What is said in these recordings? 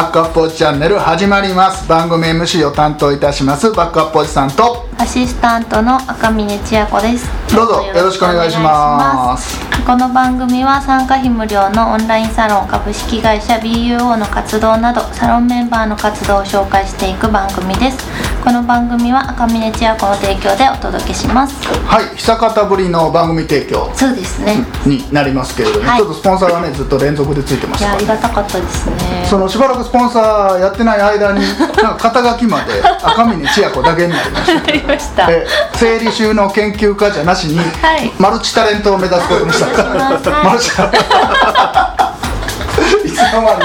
はいバックアップおじチャンネル始まります。番組 MC を担当いたします。バックアップおじさんと。アシスタントの赤嶺千也子です。どうぞよろしくお願いします。この番組は参加費無料のオンラインサロン株式会社 BUO の活動などサロンメンバーの活動を紹介していく番組ですこの番組は赤嶺千也子の提供でお届けします。はい久方ぶりの番組提供。そうですね。になりますけれども、はい。ちょっとスポンサーがねずっと連続でついてまいやありしたからがたかったですね。そのしばらくスポンサーやってない間に なんか肩書きまで赤嶺千也子だけになりました。ありました。え生理収納研究家じゃなしに、はい。マルチタレントを目指すことにした。マルチタレント。いつの間に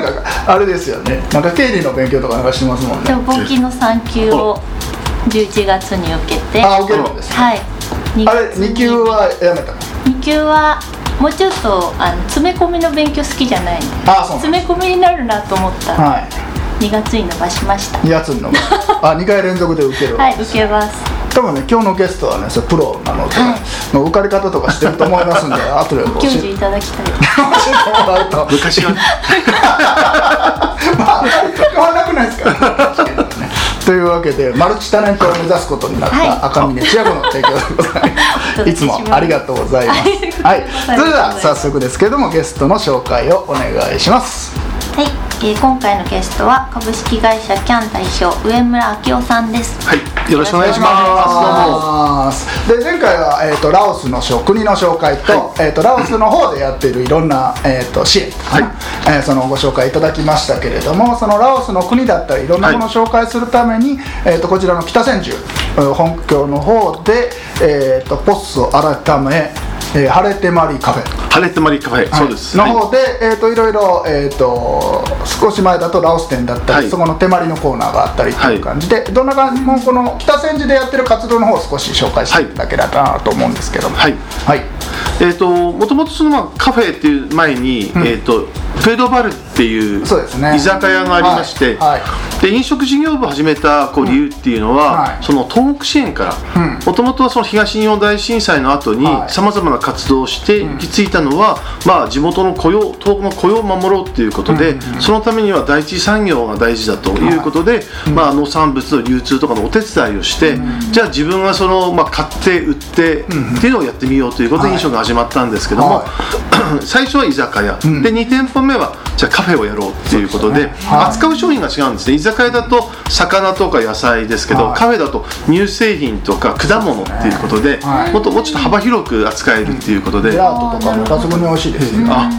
なんかあれですよね。なんか経理の勉強とかなんかしてますもんね。でも簿記の3級を11月に受けて。あ受けるんですねはい。2あれ2級はやめたの？2級はもうちょっとあの詰め込みの勉強好きじゃないあそう詰め込みになるなと思った。らはい。2月に伸ばしました。2月にの あ2回連続で受ける、はい受けます多分ね今日のゲストはねそれプロなので、はい。もう受かり方とかしてると思いますんで 後で教え教て授いただきたい。教えてもらうと。昔は まあ変わらなくないですか？ね というわけでマルチタレントを目指すことになっはい。た赤嶺千夜子の提供でございます。いつもありがとうございます。はい。はい。それでは早速ですけれどもゲストの紹介をお願いします。はい、えー今回のゲストは株式会社キャン代表上村明夫さんです。はい。よろしくお願いします。ます。で前回は、えー、とラオスの紹国の紹介と,、えー、とラオスの方でやっているいろんな、えー、と支援かな、えーそのご紹介いただきましたけれどもそのラオスの国だったりいろんなものを紹介するために、えー、とこちらの北千住えー本拠の方で、えー、とポッソ改め、えー晴れてまりカフェ。晴れてまりカフェ、そうです。の方で、えー、といろいろ、えー、と少し前だとラオス店だったり、はい。そこの手まりのコーナーがあったりっていう感じで、どんな感じもうこの北千住でやってる活動の方を少し紹介していただけたらなと思うんですけども。はい。はい。えー、ともともとその、まあ、カフェっていう前に、えー、とフードバルっていう居酒屋がありまして、はい。はい。で飲食事業部を始めたこう理由っていうのは、はい。その東北支援からうん。もともとはその東日本大震災の後にはい。さまざまな活動をして行き着いたのは、まあ、地元の雇用東北の雇用を守ろうっていうことで、そのためには第一次産業が大事だということで、まあ、農産物の流通とかのお手伝いをして、じゃあ自分がその、まあ、買って売ってっていうのをやってみようということではい。飲食が始まったんですけども、は 最初は居酒屋、ん。で2店舗目はじゃあカフェをやろうっていうことでね。はい。扱う商品が違うんですね。居酒屋だと魚とか野菜ですけど、はい。カフェだと乳製品とか果物っていうことで、はい。もっともうちょっと幅広く扱えるっていうことで、ジェラートとかも抜群に美味しいですよ、あ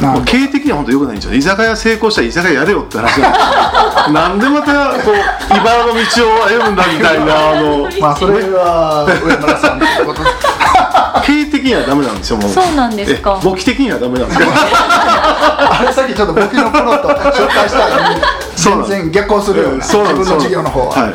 もう経営的には本当良くないんですよ。居酒屋成功したら居酒屋やれよって話 なんでまたこう茨の道を歩むんだみたいなあの。まあそれは上村さんということ的にはダメなんですよもうそうなんですか。え簿記的にはダメなんですよ。あれさっきちょっと簿記のプロと紹介したのに全然逆行するようなそうなんです。自分の事業の方は、はい、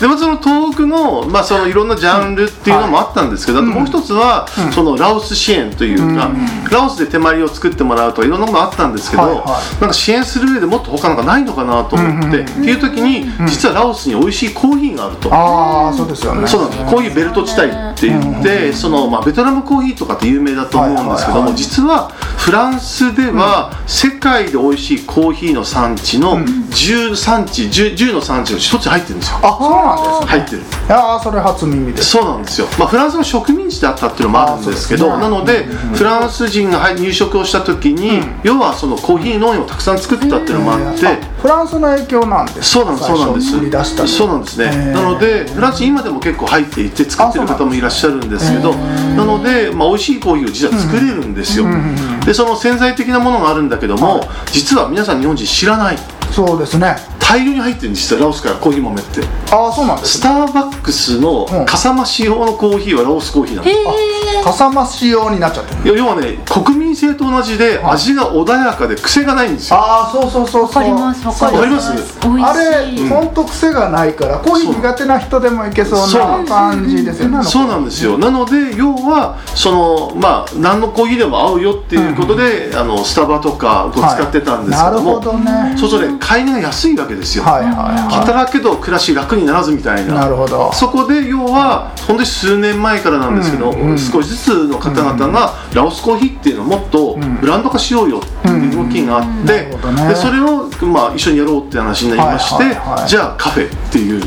でもその東北の,、まあそのいろんなジャンルっていうのもあったんですけど、あともう一つは、そのラオス支援というか、ラオスで手まりを作ってもらうとかいろんなものあったんですけど、はいはい。なんか支援する上でもっと他なんかないのかなと思って、っていう時に、実はラオスに美味しいコーヒーがあると。ああそうですよね。そうコーヒーベルト地帯って言って、そのまあ、ベトナムコーヒーとかって有名だと思うんですけども、実はフランスでは世界で美味しいコーヒーの産地の10産地 10, 10の産地の一つに入ってるんですよ。あなんですね。入ってる。いやーそれ初耳です。そうなんですよ、まあ、フランスの植民地だったっていうのもあるんですけどあそうですねなので、フランス人が入入植をした時に、要はそのコーヒー農園をたくさん作ったっていうのもあって、あフランスの影響なんですそうなんです、そうなんです。最初売り出したの。そうなんですね。なので、フランス今でも結構入っていて作ってる方もいらっしゃるんですけど、なので、まあ美味しいコーヒーを実は作れるんですよ。で、その潜在的なものがあるんだけども、実は皆さん日本人知らない。そうですね大量に入ってるんです実はラオスからコーヒー豆って。ああそうなんですスターバックスのうんかさ増し用のコーヒーはラオスコーヒーなんです。かさ増し用になっちゃってる要はね、国民性と同じで味が穏やかで癖がないんですよ。ああそうそうそうそう。わかりますわかそうります？あれ本当癖がないからコーヒー苦手な人でもいけそうな感じですよねそうなんですよ。なので要はそのまあ何のコーヒーでも合うよっていうことで、あのスタバとかこう使ってたんですけども、はいなるほどね。そうそうね買い値が安いわけですよ、はいはいは働けど暮らし楽にならずみたいな。なるほど。そこで要は本当に数年前からなんですけど、うんうん。少しずつの方々がラオスコーヒーっていうのをもっとブランド化しようよっていう動きがあって、でそれを、まあ、一緒にやろうって話になりまして、じゃあカフェっていう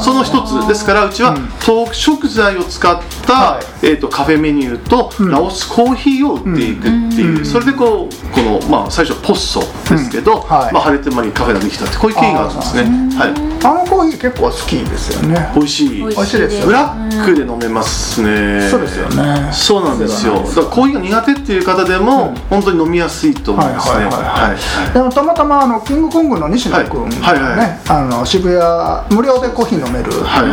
その一つ。ですからうちは東北食材を使った、はい。えー、とカフェメニューとラオスコーヒーを売っていくっていう、それでこうこの、まあ、最初ポッソですけど、まあ、晴れてまにカフェができたってこういう経緯があるんですね。はい。あのコーヒー結構好きですよね。美味しい。美味しいですよブラックで飲めますね、そうですよね。そうなんですよ。だからコーヒーが苦手っていう方でも、本当に飲みやすいと思いますね。たまたまあのキングコングの西野君が渋谷無料でコーヒー飲める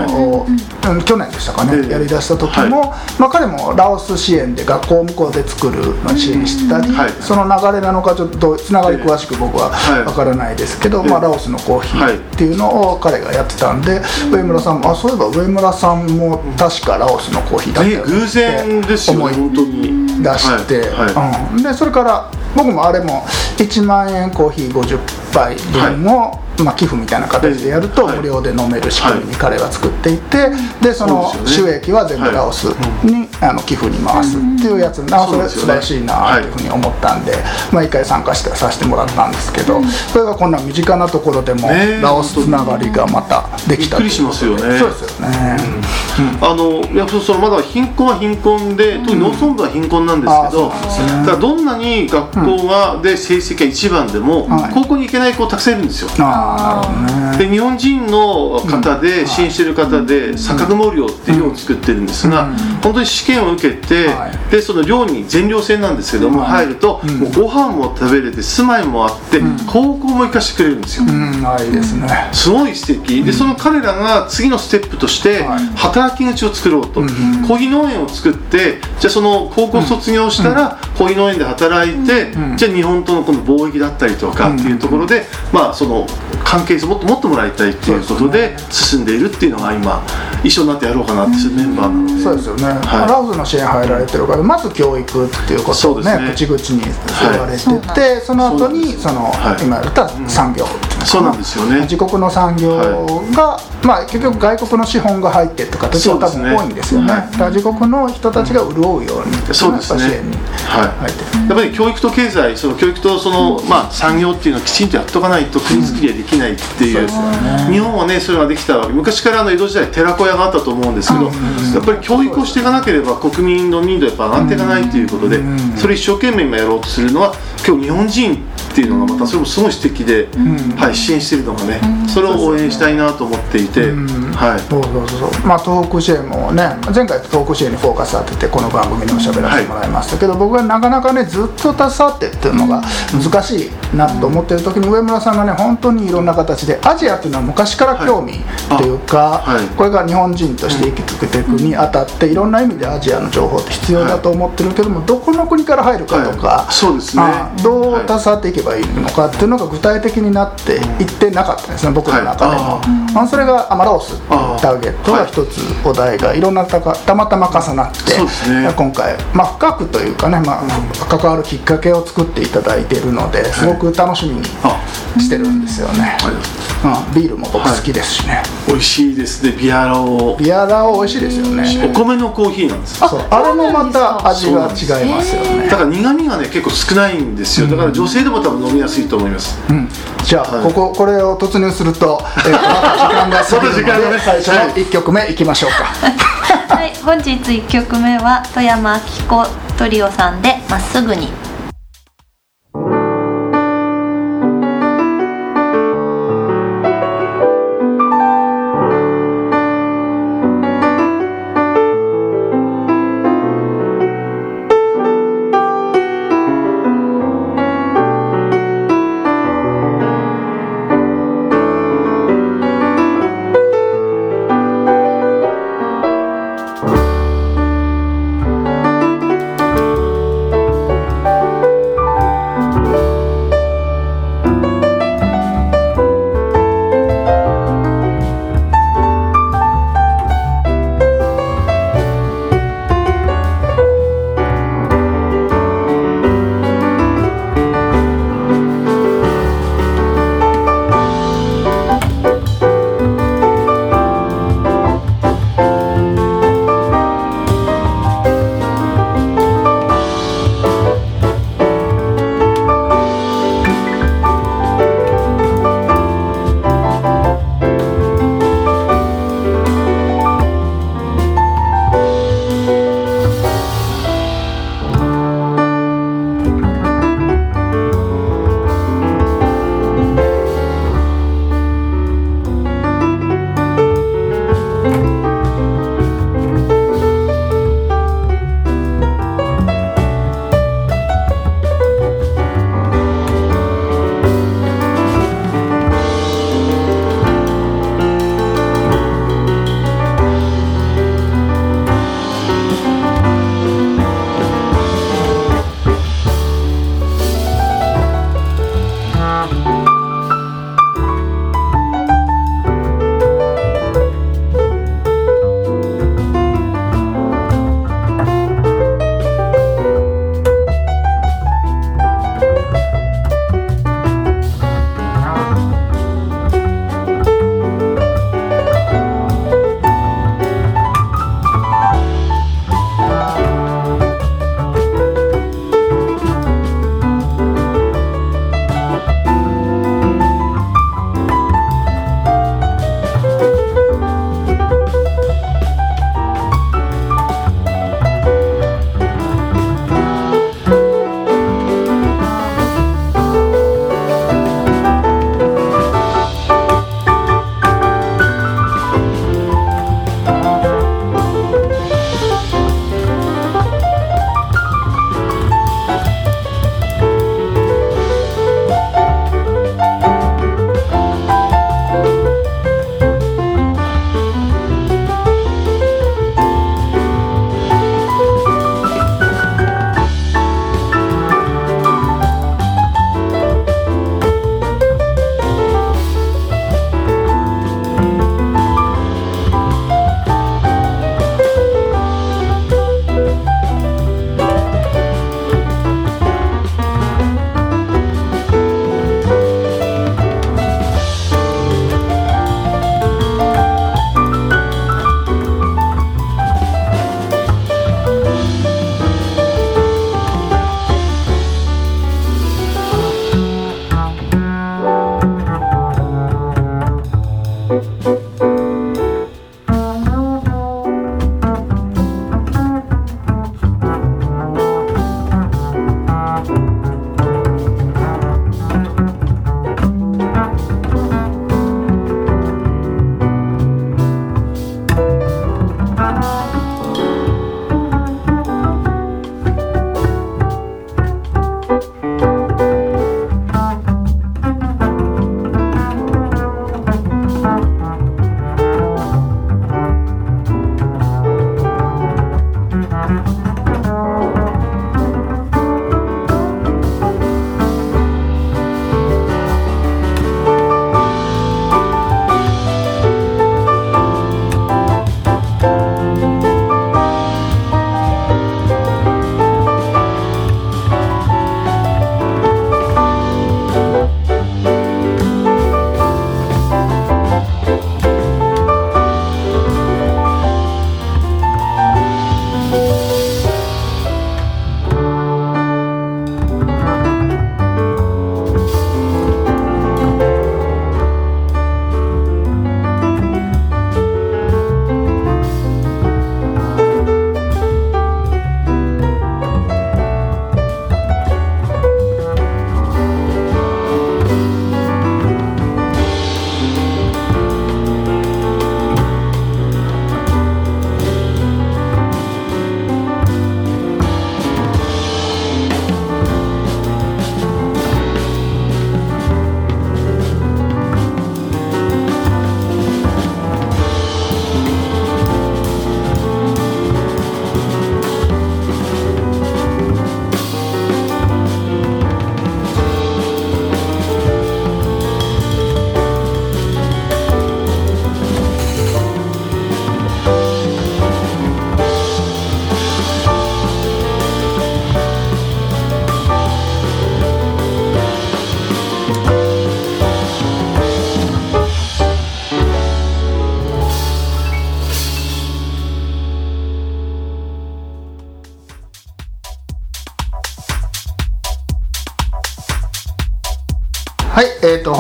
のを、うん去年でしたかね、ええ。やりだした時も、まあ、彼もラオス支援で学校を向こうで作る支援したり、はい。その流れなのかちょっとつながり詳しく僕ははい。わからないですけど、ええ。まあ、ラオスのコーヒーっていうのを彼がやってたんで、上村さんもあそういえば上村さんも確かラオスのコーヒーだったよねね偶然ですよね思い本当に。出して、はい。はいうん、でそれから僕もあれも1万円コーヒー50杯分を、まあ、寄付みたいな形でやるとはい無料で飲める仕組みに彼は作っていて、でそのそうですよね。収益は全部ラオスに、あの寄付に回すっていうやつあそれ素晴らしいなというふうに思ったんで、まあ、一回参加してさせてもらったんですけど、それがこんな身近なところでもねラオスつながりがまたできたびっくりしますよね。そうですよね、あのいやそそのまだ貧困は貧困で、特に農村部は貧困なんですけど、あーそうなんですね。ただどんなに学校が、で成績が一番でも、はい。高校に行けない子たくさんいるんですよ。ああなるほどねで日本人の方で、支援してる方で坂雲寮っていう寮を作ってるんですが、本当に試験を受けて、はい。でその寮に全寮制なんですけども、はい。入ると、もうご飯も食べれて住まいもあって、高校も行かせてくれるんですよ。いいですね、すごい素敵。でその彼らが次のステップとしてはい。働き口を作ろうと、コーヒー農園を作ってじゃあその高校卒業したらコーヒー農園で働いて、うんじゃあ日本とのこの貿易だったりとかっていうところで、まあその関係性をもっともっともらいたいっていうことで進んでいるっていうのが今一緒になってやろうかなっていうメンバーなので。そうですよね、はい。ラオスの支援入られてるからまず教育っていうことをねね。口々に言われてて、その後にその、はい今言った産業っていうなそうなんですよね。自国の産業が、まあ結局外国の資本が入ってって形が多分多いんですよね。そうですねだから自国の人たちが潤うようにっていそうですね。はい。やっぱり教育と経済、その教育とその、まあ、産業っていうのをきちんとやっとかないと国づくりはできないっていう、日本はね、それができたわけ、昔からあの江戸時代、寺子屋があったと思うんですけど、やっぱり教育をしていかなければ、国民の民度やっぱ上がっていかないということで、それ一生懸命今やろうとするのは、今日日本人っていうのがまたそれもすごい素敵で、はい、支援してるのがね、それを応援したいなと思っていて、はい。そうそうそうまあ東北支援もね前回東北支援にフォーカス当ててこの番組でも喋らせてもらいましたけど、僕はなかなかねずっと携わってっていうのが難しいなと思ってる時に上村さんがね本当にいろんな形でアジアっていうのは昔から興味っていうか、これが日本人として生きていくにあたっていろんな意味でアジアの情報って必要だと思ってるけども、どこの国から入るかとか、はい。そうですね。あどう携わっていけばいいのかっていうのが具体的になっていってなかったんですね僕の中でも。はいあそれが、あまあ、ラオスっていうターゲットが一つお題がいろんなたかたまたま重なってね。今回、まあ、深くというかね、まあ、関わるきっかけを作っていただいているのですごく楽しみにあ。してるんですよね、うん、ビールも僕好きですしね、美味しいですね、ビアラオ。ビアラー美味しいですよね。お米のコーヒーなんです。よそう。あれもまた味が違いますよね。だから苦味がね結構少ないんですよ。だから女性でも多分飲みやすいと思います、うん。じゃあ、はい。こここれを突入すると、えっとまた時間が過ぎるので、最初の1曲目いきましょうか。はい、本日1曲目は富山明子トリオさんで「まっすぐに」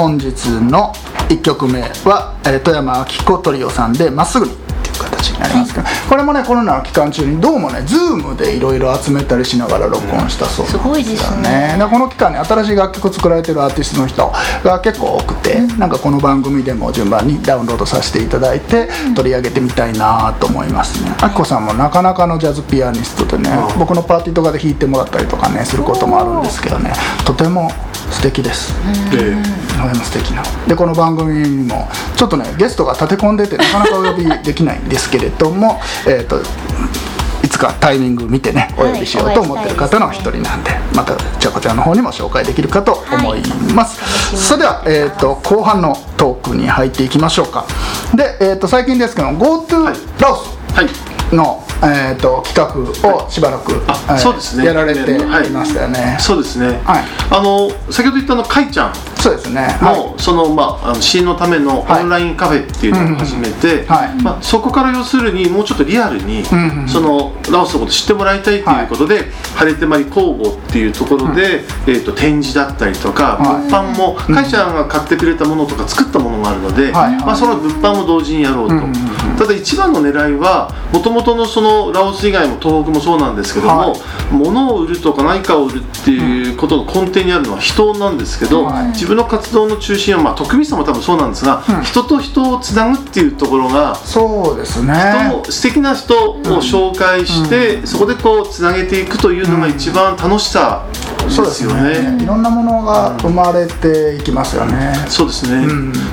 本日の1曲目は、えー富山明子トリオさんで「まっすぐに」っていう形になりますけど、これもねコロナの期間中にどうもね Zoom でいろいろ集めたりしながら録音したそうなんすごいですね。でこの期間に新しい楽曲作られてるアーティストの人が結構多くて、なんかこの番組でも順番にダウンロードさせていただいて、取り上げてみたいなと思いますね。あきこさんもなかなかのジャズピアニストでね、僕のパーティーとかで弾いてもらったりとかねすることもあるんですけどねとても素敵です、えとても素敵な。でこの番組にもちょっとねゲストが立て込んでてなかなかお呼びできないんですけれども えっといつかタイミング見てねお呼びしようと思ってる方の一人なんでまたじゃあこちらの方にも紹介できるかと思います、はい。それでは、えー、と後半のトークに入っていきましょうか。で、えー、と最近ですけど GoTo はい。ラオスはい。の、えー、と企画をしばらく、あえーそうですね。やられていはい。ましたよね、そうですね、はい。あの先ほど言ったあのかいちゃん。そうですね。はい。の、そのまああの支援のためのはい。オンラインカフェっていうのを始めて、はい。まあ、そこから要するにもうちょっとリアルに、ん。うん。そのラオスのこと知ってもらいたいということで、晴れてまり工房っていうところで、えー、と展示だったりとか、はい。物販もかいちゃんが買ってくれたものとか作ったものがあるので、はい。まあ、その物販も同時にやろうと、うん。うん。うん。ただ一番の狙いはもともとのそのラオス以外も東北もそうなんですけども、はい。物を売るとか何かを売るっていうことの根底にあるのは人なんですけど、はい。自分の活動の中心は、まあ、徳光さんも多分そうなんですが、うん。人と人をつなぐっていうところがそうですね。人素敵な人を紹介して、そこでこうつなげていくというのが一番楽しさそうですよね。ねいろんなものが生まれていきますよね、そうですね、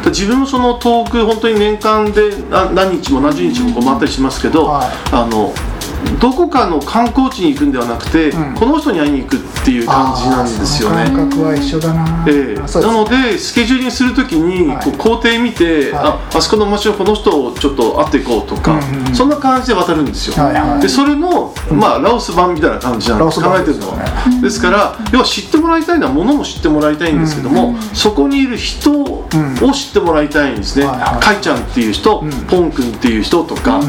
自分もその遠く本当に年間でな何日も何十日も回ったりしますけど、はい。あの Cool. どこかの観光地に行くんではなくて、うん。この人に会いに行くっていう感じなんですよね。感覚は一緒だな、えなのでスケジューリングするときにはい。こう工程見て、はい。ああそこの街のこの人をちょっと会っていこうとか、うんうんうん。そんな感じで渡るんですよ、はいはい。でそれの、まあ、ラオス版みたいな感じなんです。ラオス版。考えてるのは。ですから要は知ってもらいたいのは物も知ってもらいたいんですけども、そこにいる人を知ってもらいたいんですね、かいちゃんっていう人、ん。ポン君っていう人とか、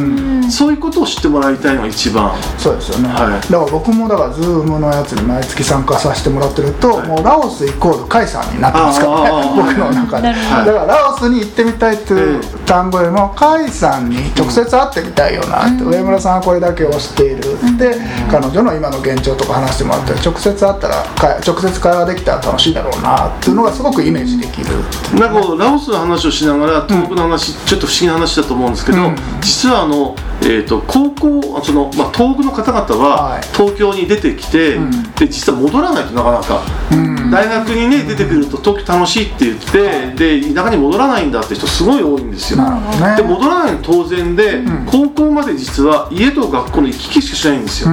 そういうことを知ってもらいたいのが一番。そうですよね、はい。だから僕もだからズームのやつに毎月参加させてもらってると、はい。もうラオスイコールカイさんになってますからね。僕の中で、なるほどだからラオスに行ってみたいっていう単語よりもカイさんに直接会ってみたいよなって、上村さんはこれだけを知っているで、彼女の今の現状とか話してもらって直接会ったらか直接会話できたら楽しいだろうなっていうのがすごくイメージできる。なんかラオスの話をしながら東北の話、ちょっと不思議な話だと思うんですけど、うん。実はあの、えー、と高校あその、まあ、東北の方々ははい。東京に出てきて、ん。で実は戻らないとなかなか、うん。大学にね出てくると東京楽しいって言ってで田舎に戻らないんだって人すごい多いんですよ。ね。で戻らないの当然で、高校まで実は家と学校の行き来しかしないんですよ、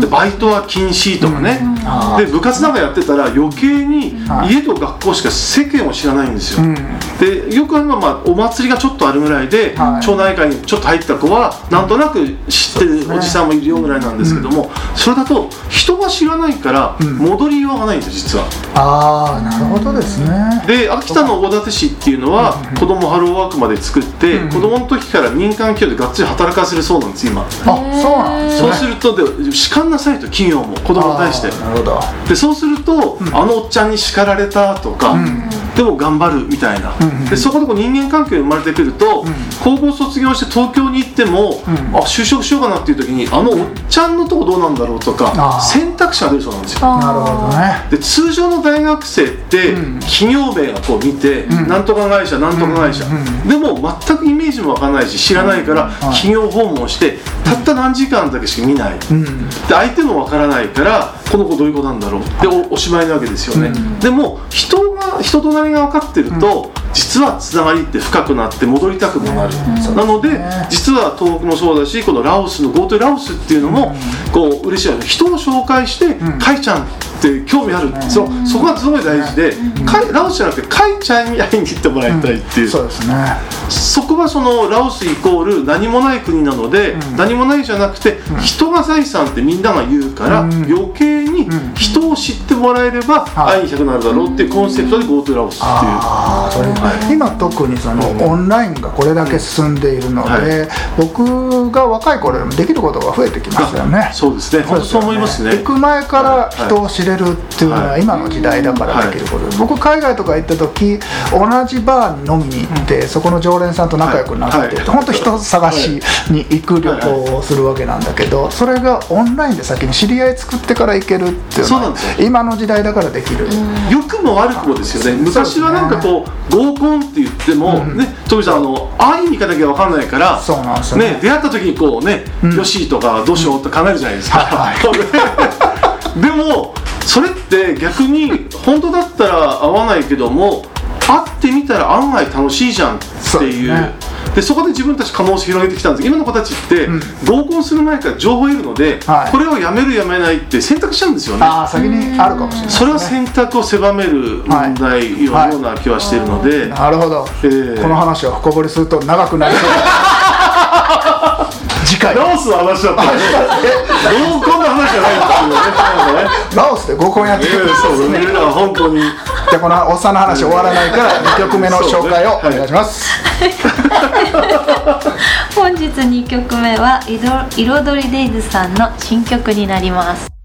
でバイトは禁止とかね、あで部活なんかやってたら余計にはい。家と学校しか世間を知らないんですよ、うんでよくあるのは、まあ、お祭りがちょっとあるぐらいで、はい。町内会にちょっと入った子はなんとなく知ってるおじさんもいるよぐらいなんですけども、それだと人が知らないからん。戻りようがないんですよ実は。ああなるほどですね。で秋田の大館市っていうのは子どもハローワークまで作って、子供の時から民間企業でがっつり働かせるそうなんです今。あそうなんですね。そうするとで叱んなさいと企業も子供に対して。なるほど。でそうすると、あのおっちゃんに叱られたとか、でも頑張るみたいな、んうんでそこでこう人間関係が生まれてくると、高校卒業して東京に行っても、ん。あ就職しようかなっていう時にあのおっちゃんのとこどうなんだろうとか、選択肢が出るそうなんですよ。なるほどね。で通常の大学生って、うん企業名がこう見て、ん。なんとか会社なんとか会社、うんうんでも全くイメージもわからないし知らないから、企業訪問してたった何時間だけしか見ない、うん。で相手もわからないからこの子どういう子なんだろうでおおしまいなわけですよね、でも人が人となりが分かってると、実はつながりって深くなって戻りたくもなる、なので、ね実は東北もそうだしこのラオスの GoTo ラオスっていうのも、こう嬉しいの人を紹介して、かいちゃんって興味ある、そそこがすごい大事で、かいラオスじゃなくてかいちゃんに会いに行ってもらいたいっていう、そうですね。そこはそのラオスイコール何もない国なので、何もないじゃなくて、人が財産ってみんなが言うから、うん。余計に人を知ってもらえればはい。会いに行きたくなるだろうっていうコンセプトで GoTo ラオスっていう。今特にそのオンラインがこれだけ進んでいるので、は僕が若い頃よりもできることが増えてきますよね。そうですね、そう思いますね。行く前から人を知れるっていうのは今の時代だからできることで、僕海外とか行った時同じバーに飲みに行って、そこの常連さんと仲良くなって、本当人探しに行く旅行をするわけなんだけどそれがオンラインで先に知り合い作ってから行けるっていうのは今の時代だからできる、良くも悪くもですよね、昔はなんかこう、合コンって言っても、ね、トミさん、あの会いに行かなきゃ分かんないから、そうなんですよね。ね、出会った時にこうね、よしとかどうしようって考えるじゃないですか。はい でも、それって逆に、本当だったら会わないけども、会ってみたら案外楽しいじゃんっていう。ねでそこで自分たち可能性広げてきたんです。今の子たちって、合コンする前から情報を得るので、はい。これをやめるやめないって選択しちゃうんですよね。ああ先にあるかもしれない、ね、それは選択を狭める問題ような気はしているので、なるほど、えー。この話を深掘りすると長くなりそうだ 次回。ラオスの話だった合コンの話じゃないっていうね。ラオスで合コンやってるえーそうね。本当にじゃあこのおっさんの話終わらないから2曲目の紹介をお願いします、本日2曲目は「彩彩りデイズ」さんの新曲になります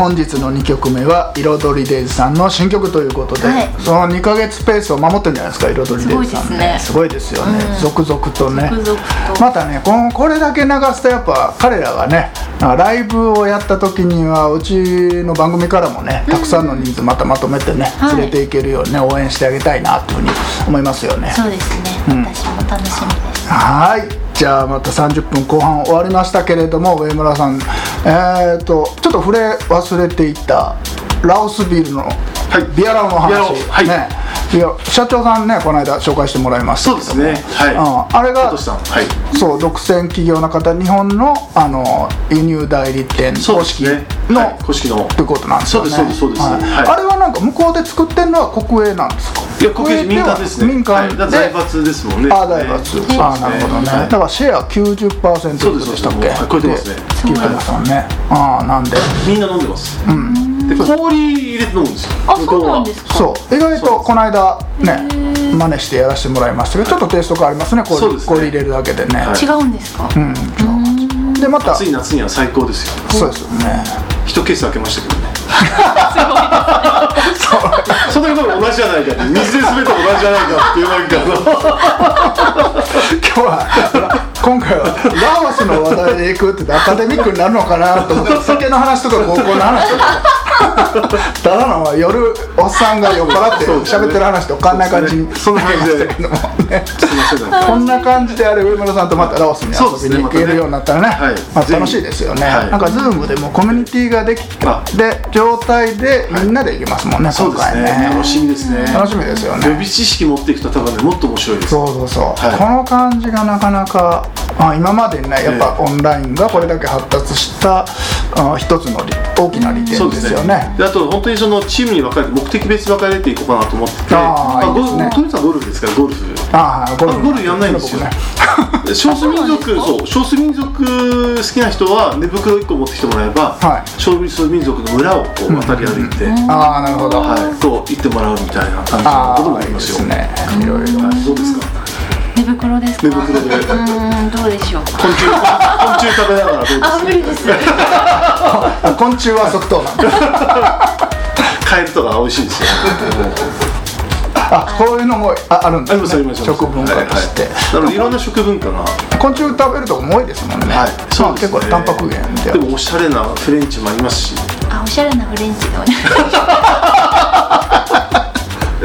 本日の2曲目は彩りデイズさんの新曲ということで、はい。その2ヶ月ペースを守ってるんじゃないですか彩りデイズさんね。すごいですよね、続々とね。続々と。またねこのこれだけ流すとやっぱ彼らがねライブをやった時にはうちの番組からもねたくさんの人数またまとめてね、はい。連れていけるようにね応援してあげたいなというふうに思いますよね。そうですね、私も楽しみです。はい。じゃあまた30分後半終わりましたけれども上村さんえっ、とちょっと触れ忘れていたラオスビールのい。ビアラオの話、はい。ねいや社長さんねこの間紹介してもらいました。そうですね。はい。うん。あれがはい。そう独占企業の方日本のあの輸入代理店公式の、はい。公式の。ってことなんですよね。そうですそうですそうです。はい。はい。あれはなんか向こうで作ってるのは国営なんですか？いや国営民間ですね。民間で、財閥ですもんね。あ財閥、ねあなるほどね、はい。だからシェア90%そうでしたっけ？そうです超えてますね。で聞いてますね。ああなんで。みんな飲んでます。で氷入れて飲むんですよ。あそうなんですか？そう。意外とこの間ね真似してやらせてもらいましたけどちょっとテイスト変わりますねこそうですね。氷入れるだけでね、はい。違うんですか？うん。でまた。暑い夏には最高ですよそうですよね。一ケース開けましたけどね。そんなこと同じじゃないかって水で滑っても同じじゃないかっていうなんか今日は今回はラオスの話題でいくって言ってアカデミックになるのかなと思って酒の話とか高校の話とか ただの夜おっさんが酔っ払って喋ってる話とかんない感じにそんな感じで。こんな感じであれ上村さんとまたラオスに遊びに行けるようになったらねまあ、楽しいですよね、はい。なんかズームでもコミュニティができあ。て状態でみんなで行けますもんね、そうです今回ね。楽しみですね。楽しみですよね。予備知識持っていくと多分ねもっと面白いです。そうそうそう、はい。この感じがなかなかあ今までにねやっぱオンラインがこれだけ発達したあ一つの利大きな利点ですよね。であと本当にそのチームに分かれて目的別に分かれていこうかなと思っててあーいいですね。トミさんゴルフですか？らゴルフ。ああゴルフ。あゴルフやんないんですよ。僕ね。少数民族 そう少数民族好きな人は寝袋1個持ってきてもらえば、はい。少数民族の村をこう渡り歩いて、ああなるほど、はい、こう行ってもらうみたいな感じのあこともありますよ。すね。い。ろいろ。はい、どうですか。寝袋で。すか寝袋で。うーんどうでしょう昆虫昆虫食べながらどうです？あ無理です。あ昆虫は即答。なんだカエルとか美味しいですよ、あこういうのもああるんですすね食文化として、はいはい。なのでいろんな食文化が。昆虫食べるとこも多いですもんね、はいそうね。結構タンパク源ででもおしゃれなフレンチもありますし。あおしゃれなフレンチでお願いしいや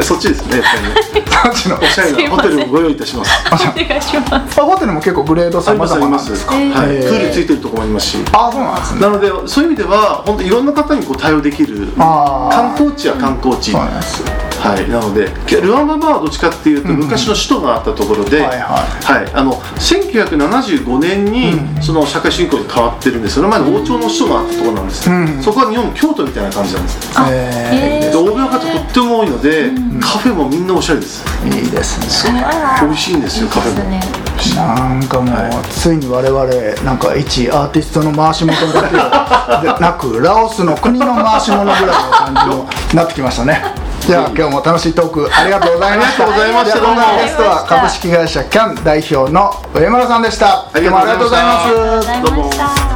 そっちですねやっぱりね。そっちのおしゃれなホテルをご用意いたします。お願いします。あホテルも結構グレードありますあ様々りますはい、なんですかへープールついてるところもありますし。あそうなんですね。なのでそういう意味では本当いろんな方にこう対応できる観光地は観光地そうなんですはい、なのでルワンダバーはどっちかっていうと昔の首都があったところで、はいはい。はい。あの1975年にその社会主義国に変わってるんです。その前の王朝の首都があったところなんです、うん。そこは日本の京都みたいな感じなんです。え欧米の方とっても多いので、カフェもみんなおしゃれです。ー、いいですね。美味しいんですよカフェも。ね。なんかもう、はい。ついに我々なんか一アーティストの回し元だけでなくラオスの国の回し物ぐらいの感じになってきましたねじゃあ今日も楽しいトークありがとうございました。ありがとうございました。今回のゲストは株式会社キャン代表の上村さんでした。ありがとうございましたどうもありがとうございます。ありがとうございました